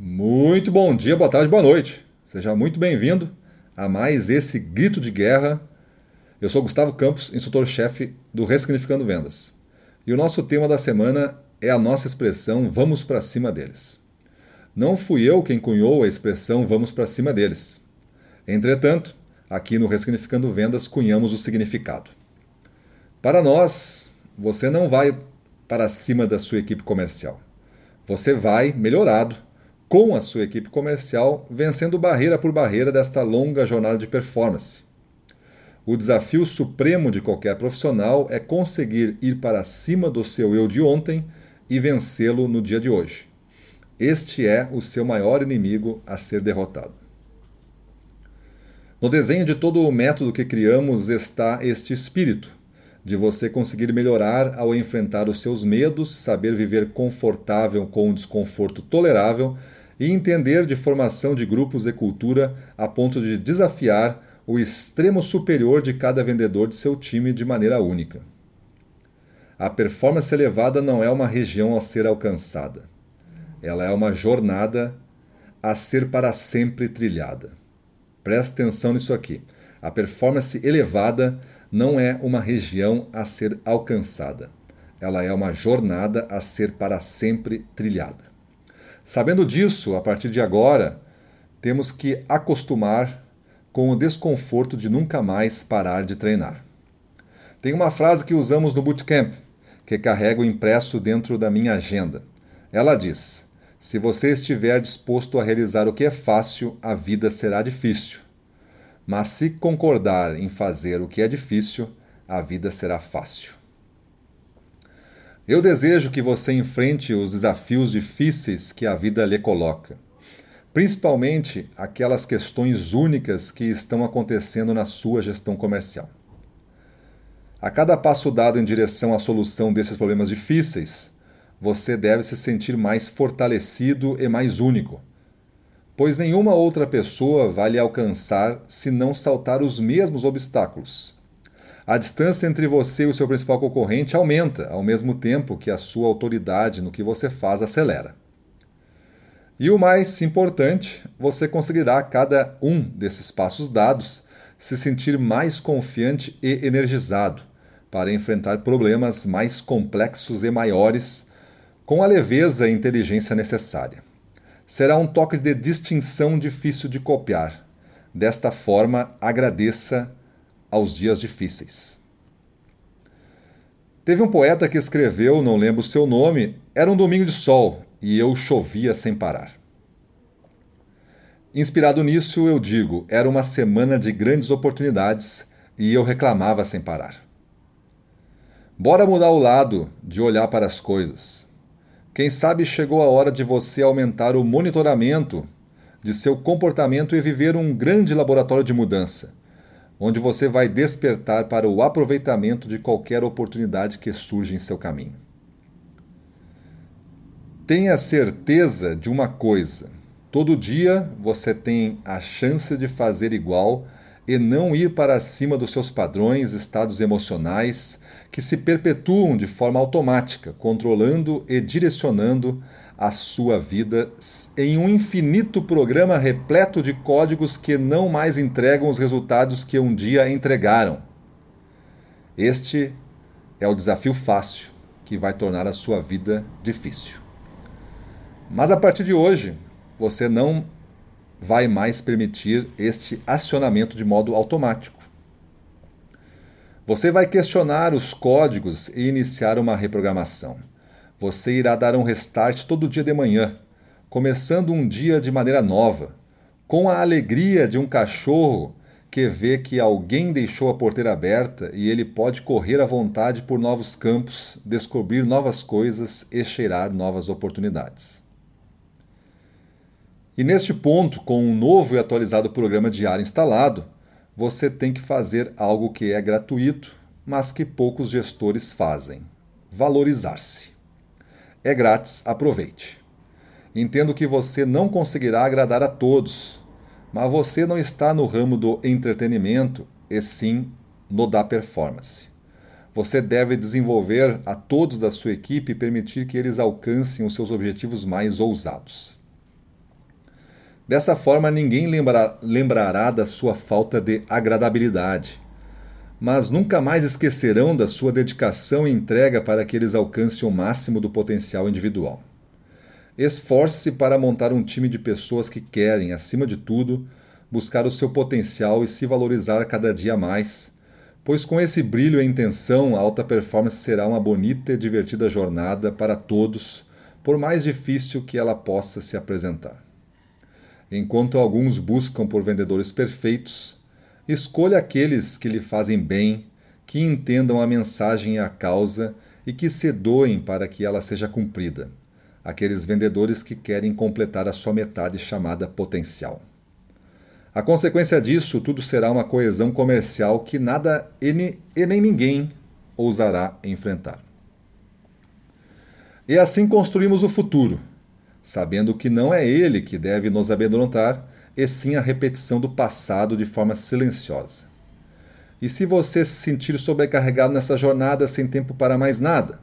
Muito bom dia, boa tarde, boa noite. Seja muito bem-vindo a mais esse grito de guerra. Eu sou Gustavo Campos, instrutor-chefe do Ressignificando Vendas. E o nosso tema da semana é a nossa expressão vamos para cima deles. Não fui eu quem cunhou a expressão vamos para cima deles. Entretanto, aqui no Ressignificando Vendas cunhamos o significado. Para nós, você não vai para cima da sua equipe comercial. Você vai melhorado com a sua equipe comercial, vencendo barreira por barreira desta longa jornada de performance. O desafio supremo de qualquer profissional é conseguir ir para cima do seu eu de ontem e vencê-lo no dia de hoje. Este é o seu maior inimigo a ser derrotado. No desenho de todo o método que criamos está este espírito de você conseguir melhorar ao enfrentar os seus medos, saber viver confortável com um desconforto tolerável e entender de formação de grupos e cultura a ponto de desafiar o extremo superior de cada vendedor de seu time de maneira única. A performance elevada não é uma região a ser alcançada. Ela é uma jornada a ser para sempre trilhada. Preste atenção nisso aqui. A performance elevada não é uma região a ser alcançada. Ela é uma jornada a ser para sempre trilhada. Sabendo disso, a partir de agora, temos que acostumar com o desconforto de nunca mais parar de treinar. Tem uma frase que usamos no bootcamp, que carrego impresso dentro da minha agenda. Ela diz: Se você estiver disposto a realizar o que é fácil, a vida será difícil. Mas se concordar em fazer o que é difícil, a vida será fácil. Eu desejo que você enfrente os desafios difíceis que a vida lhe coloca, principalmente aquelas questões únicas que estão acontecendo na sua gestão comercial. A cada passo dado em direção à solução desses problemas difíceis, você deve se sentir mais fortalecido e mais único, pois nenhuma outra pessoa vai lhe alcançar se não saltar os mesmos obstáculos a distância entre você e o seu principal concorrente aumenta, ao mesmo tempo que a sua autoridade no que você faz acelera. E o mais importante, você conseguirá a cada um desses passos dados se sentir mais confiante e energizado para enfrentar problemas mais complexos e maiores com a leveza e inteligência necessária. Será um toque de distinção difícil de copiar. Desta forma, agradeça aos dias difíceis. Teve um poeta que escreveu, não lembro o seu nome, era um domingo de sol e eu chovia sem parar. Inspirado nisso, eu digo, era uma semana de grandes oportunidades e eu reclamava sem parar. Bora mudar o lado de olhar para as coisas. Quem sabe chegou a hora de você aumentar o monitoramento de seu comportamento e viver um grande laboratório de mudança onde você vai despertar para o aproveitamento de qualquer oportunidade que surge em seu caminho. Tenha certeza de uma coisa: todo dia você tem a chance de fazer igual e não ir para cima dos seus padrões, estados emocionais que se perpetuam de forma automática, controlando e direcionando a sua vida em um infinito programa repleto de códigos que não mais entregam os resultados que um dia entregaram. Este é o desafio fácil que vai tornar a sua vida difícil. Mas a partir de hoje, você não vai mais permitir este acionamento de modo automático. Você vai questionar os códigos e iniciar uma reprogramação. Você irá dar um restart todo dia de manhã, começando um dia de maneira nova, com a alegria de um cachorro que vê que alguém deixou a porteira aberta e ele pode correr à vontade por novos campos, descobrir novas coisas e cheirar novas oportunidades. E neste ponto, com um novo e atualizado programa diário instalado, você tem que fazer algo que é gratuito, mas que poucos gestores fazem: valorizar-se. É grátis, aproveite. Entendo que você não conseguirá agradar a todos, mas você não está no ramo do entretenimento, e sim no da performance. Você deve desenvolver a todos da sua equipe e permitir que eles alcancem os seus objetivos mais ousados. Dessa forma, ninguém lembra, lembrará da sua falta de agradabilidade, mas nunca mais esquecerão da sua dedicação e entrega para que eles alcancem o máximo do potencial individual. Esforce-se para montar um time de pessoas que querem, acima de tudo, buscar o seu potencial e se valorizar cada dia mais, pois com esse brilho e intenção, a alta performance será uma bonita e divertida jornada para todos, por mais difícil que ela possa se apresentar. Enquanto alguns buscam por vendedores perfeitos, escolha aqueles que lhe fazem bem, que entendam a mensagem e a causa e que se doem para que ela seja cumprida. Aqueles vendedores que querem completar a sua metade chamada potencial. A consequência disso, tudo será uma coesão comercial que nada e nem ninguém ousará enfrentar. E assim construímos o futuro, sabendo que não é ele que deve nos amedrontar, e sim a repetição do passado de forma silenciosa. E se você se sentir sobrecarregado nessa jornada sem tempo para mais nada,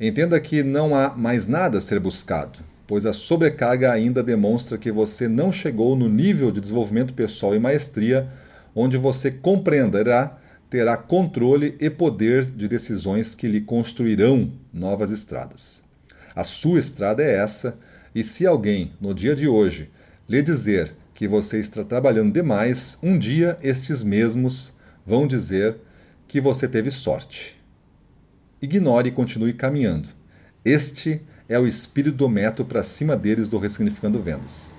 entenda que não há mais nada a ser buscado, pois a sobrecarga ainda demonstra que você não chegou no nível de desenvolvimento pessoal e maestria onde você compreenderá, terá controle e poder de decisões que lhe construirão novas estradas. A sua estrada é essa, e se alguém, no dia de hoje, lhe dizer que você está trabalhando demais, um dia estes mesmos vão dizer que você teve sorte. Ignore e continue caminhando. Este é o espírito do método para cima deles do Ressignificando Vendas.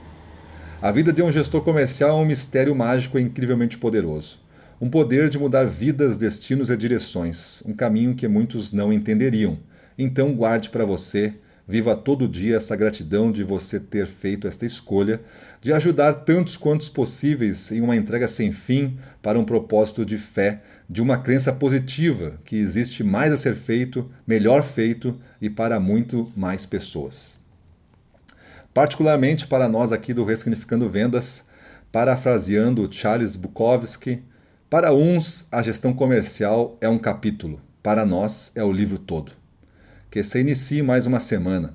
A vida de um gestor comercial é um mistério mágico e incrivelmente poderoso. Um poder de mudar vidas, destinos e direções, um caminho que muitos não entenderiam então guarde para você, viva todo dia essa gratidão de você ter feito esta escolha, de ajudar tantos quantos possíveis em uma entrega sem fim para um propósito de fé, de uma crença positiva que existe mais a ser feito, melhor feito e para muito mais pessoas. Particularmente para nós aqui do Ressignificando Vendas, parafraseando Charles Bukowski, para uns a gestão comercial é um capítulo, para nós é o livro todo que se inicie mais uma semana.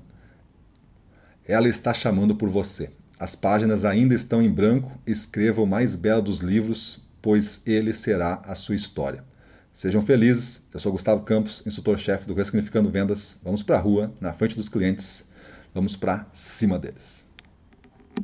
Ela está chamando por você. As páginas ainda estão em branco. Escreva o mais belo dos livros, pois ele será a sua história. Sejam felizes. Eu sou Gustavo Campos, instrutor-chefe do Ressignificando Vendas. Vamos para a rua, na frente dos clientes. Vamos para cima deles.